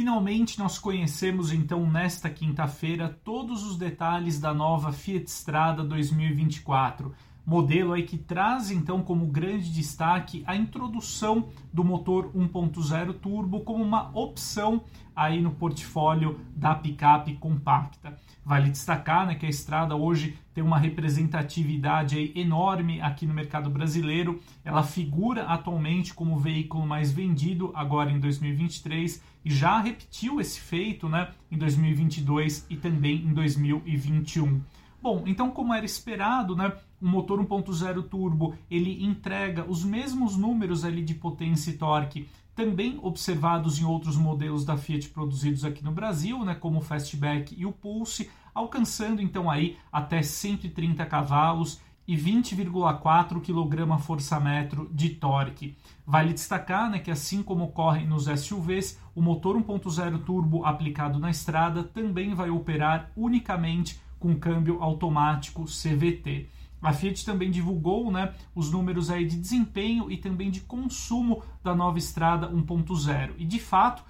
Finalmente nós conhecemos então nesta quinta-feira todos os detalhes da nova Fiat Strada 2024 modelo aí que traz então como grande destaque a introdução do motor 1.0 turbo como uma opção aí no portfólio da picape compacta. Vale destacar né, que a estrada hoje tem uma representatividade aí enorme aqui no mercado brasileiro. Ela figura atualmente como o veículo mais vendido agora em 2023 e já repetiu esse feito né, em 2022 e também em 2021. Bom, então como era esperado, né, o motor 1.0 turbo ele entrega os mesmos números ali de potência e torque também observados em outros modelos da Fiat produzidos aqui no Brasil, né, como o Fastback e o Pulse, alcançando então aí até 130 cavalos e 20,4 kgfm de torque. Vale destacar né, que, assim como ocorre nos SUVs, o motor 1.0 turbo aplicado na estrada também vai operar unicamente com câmbio automático CVT. A Fiat também divulgou né, os números aí de desempenho e também de consumo da nova estrada 1.0. E de fato,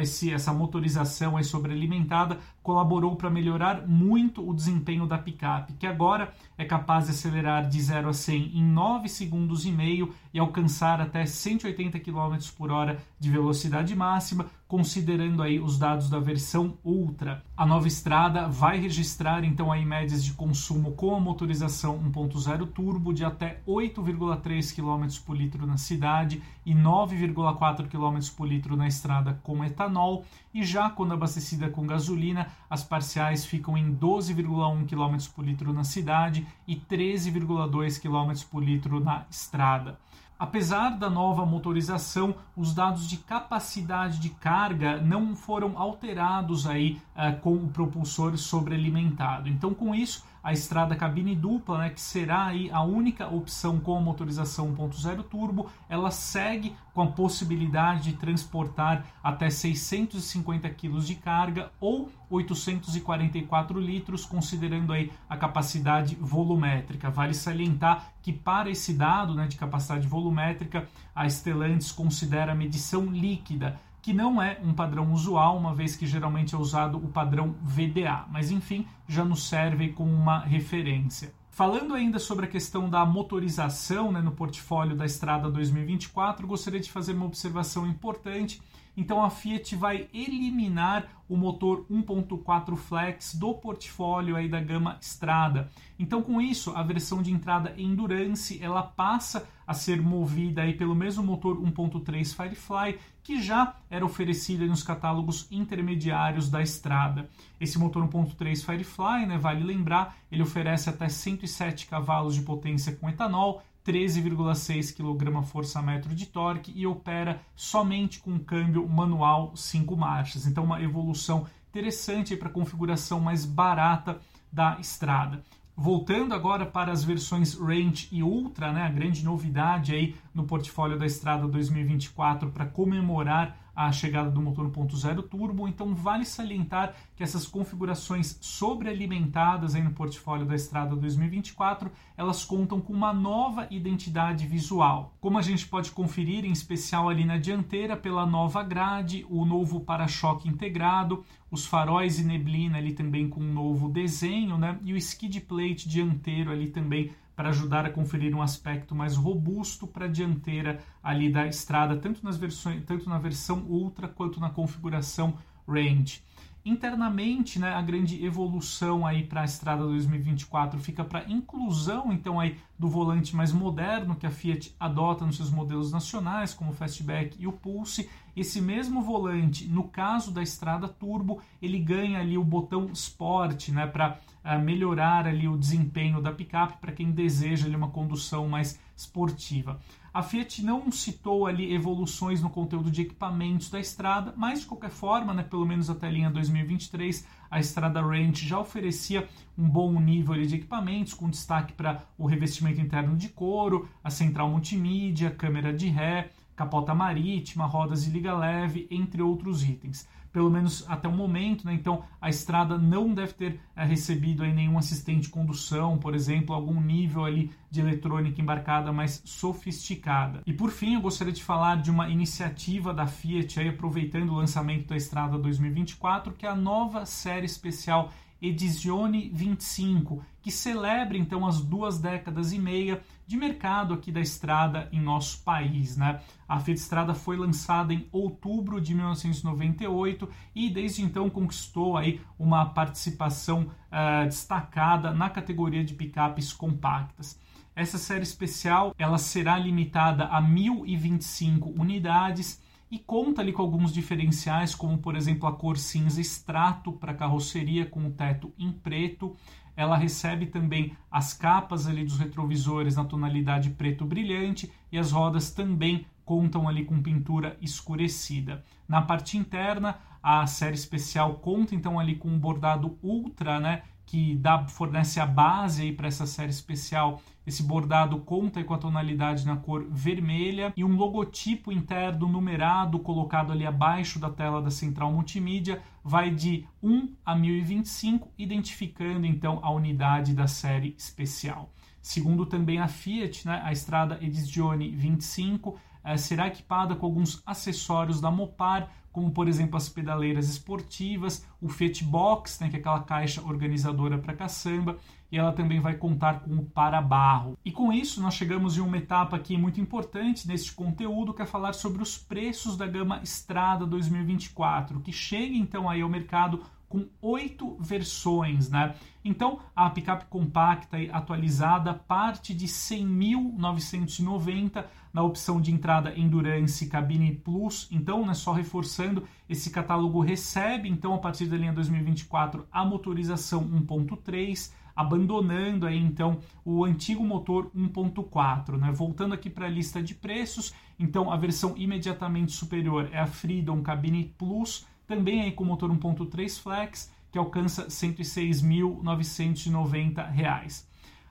esse, essa motorização aí sobrealimentada colaborou para melhorar muito o desempenho da picape, que agora é capaz de acelerar de 0 a 100 em 9 segundos e meio e alcançar até 180 km por hora de velocidade máxima, considerando aí os dados da versão Ultra. A nova estrada vai registrar então aí médias de consumo com a motorização 1.0 turbo de até 8,3 km por litro na cidade e 9,4 km por litro na estrada com etanol, e já quando abastecida com gasolina, as parciais ficam em 12,1 km por litro na cidade e 13,2 km por litro na estrada. Apesar da nova motorização, os dados de capacidade de carga não foram alterados aí uh, com o propulsor sobrealimentado. Então, com isso, a estrada cabine dupla, né, que será aí a única opção com a motorização 1.0 turbo, ela segue com a possibilidade de transportar até 650 kg de carga ou 844 litros, considerando aí a capacidade volumétrica. Vale salientar que para esse dado né, de capacidade volumétrica, a Stellantis considera a medição líquida, que não é um padrão usual, uma vez que geralmente é usado o padrão VDA, mas enfim, já nos serve como uma referência. Falando ainda sobre a questão da motorização né, no portfólio da Estrada 2024, gostaria de fazer uma observação importante então a Fiat vai eliminar o motor 1.4 Flex do portfólio aí da gama Strada. Então com isso, a versão de entrada Endurance, ela passa a ser movida aí pelo mesmo motor 1.3 Firefly que já era oferecido nos catálogos intermediários da Strada. Esse motor 1.3 Firefly, né, vale lembrar, ele oferece até 107 cavalos de potência com etanol, 13,6 kgfm de torque e opera somente com câmbio manual 5 marchas. Então, uma evolução interessante para a configuração mais barata da estrada. Voltando agora para as versões Range e Ultra, né, a grande novidade aí no portfólio da Estrada 2024 para comemorar a chegada do motor 1.0 turbo, então vale salientar que essas configurações sobrealimentadas aí no portfólio da Estrada 2024, elas contam com uma nova identidade visual. Como a gente pode conferir, em especial ali na dianteira, pela nova grade, o novo para-choque integrado, os faróis e neblina ali também com um novo desenho, né? E o skid plate dianteiro ali também para ajudar a conferir um aspecto mais robusto para a dianteira ali da estrada, tanto, nas versões, tanto na versão Ultra quanto na configuração Range. Internamente, né, a grande evolução aí para a estrada 2024 fica para inclusão então aí do volante mais moderno que a Fiat adota nos seus modelos nacionais, como o Fastback e o Pulse. Esse mesmo volante, no caso da estrada turbo, ele ganha ali o botão Sport, né, para uh, melhorar ali o desempenho da picape para quem deseja ali uma condução mais esportiva. A Fiat não citou ali evoluções no conteúdo de equipamentos da estrada, mas de qualquer forma, né, pelo menos até a linha 2023, a estrada Range já oferecia um bom nível de equipamentos, com destaque para o revestimento interno de couro, a central multimídia, câmera de ré, capota marítima, rodas de liga leve, entre outros itens pelo menos até o momento, né? Então a estrada não deve ter é, recebido aí nenhum assistente de condução, por exemplo, algum nível ali de eletrônica embarcada mais sofisticada. E por fim, eu gostaria de falar de uma iniciativa da Fiat aí aproveitando o lançamento da Estrada 2024, que é a nova série especial Edizione 25, que celebra então as duas décadas e meia de mercado aqui da estrada em nosso país. Né? A Fiat Estrada foi lançada em outubro de 1998 e desde então conquistou aí uma participação uh, destacada na categoria de picapes compactas. Essa série especial ela será limitada a 1.025 unidades e conta ali com alguns diferenciais, como por exemplo a cor cinza extrato para carroceria com o teto em preto. Ela recebe também as capas ali dos retrovisores na tonalidade preto brilhante e as rodas também contam ali com pintura escurecida. Na parte interna, a série especial conta então ali com um bordado ultra, né, que dá, fornece a base para essa série especial. Esse bordado conta com a tonalidade na cor vermelha e um logotipo interno numerado colocado ali abaixo da tela da central multimídia vai de 1 a 1025, identificando então a unidade da série especial. Segundo também a Fiat, né, a estrada Edizione 25 eh, será equipada com alguns acessórios da Mopar, como por exemplo as pedaleiras esportivas, o Fiat Box, né, que é aquela caixa organizadora para caçamba, e ela também vai contar com o para-barro. E com isso nós chegamos em uma etapa aqui muito importante neste conteúdo, que é falar sobre os preços da gama Estrada 2024, que chega então aí ao mercado com oito versões, né? Então, a picape compacta e atualizada parte de 100.990 na opção de entrada Endurance Cabine Plus. Então, né, só reforçando, esse catálogo recebe, então, a partir da linha 2024, a motorização 1.3, abandonando aí, então, o antigo motor 1.4. Né? Voltando aqui para a lista de preços, então, a versão imediatamente superior é a Freedom Cabine Plus, também aí com motor 1.3 flex, que alcança R$ 106.990.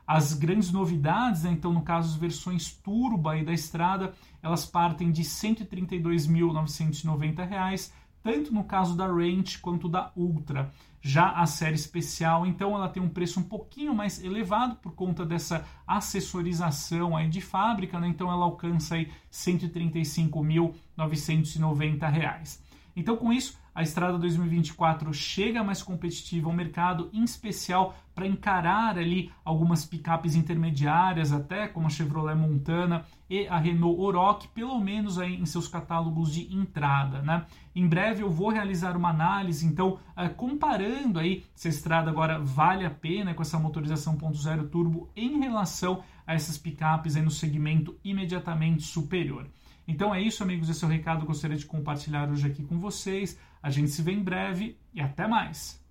As grandes novidades, né, então no caso as versões turbo aí da estrada, elas partem de R$ 132.990, tanto no caso da Range quanto da Ultra. Já a série especial, então, ela tem um preço um pouquinho mais elevado por conta dessa acessorização aí de fábrica, né? então ela alcança aí R$ 135.990. Então, com isso, a Estrada 2024 chega mais competitiva ao mercado, em especial para encarar ali algumas picapes intermediárias, até como a Chevrolet Montana e a Renault Oroch, pelo menos aí em seus catálogos de entrada, né? Em breve eu vou realizar uma análise, então uh, comparando aí se a Estrada agora vale a pena com essa motorização 1.0 turbo em relação a essas picapes aí no segmento imediatamente superior. Então é isso, amigos. Esse é o recado que eu gostaria de compartilhar hoje aqui com vocês. A gente se vê em breve e até mais!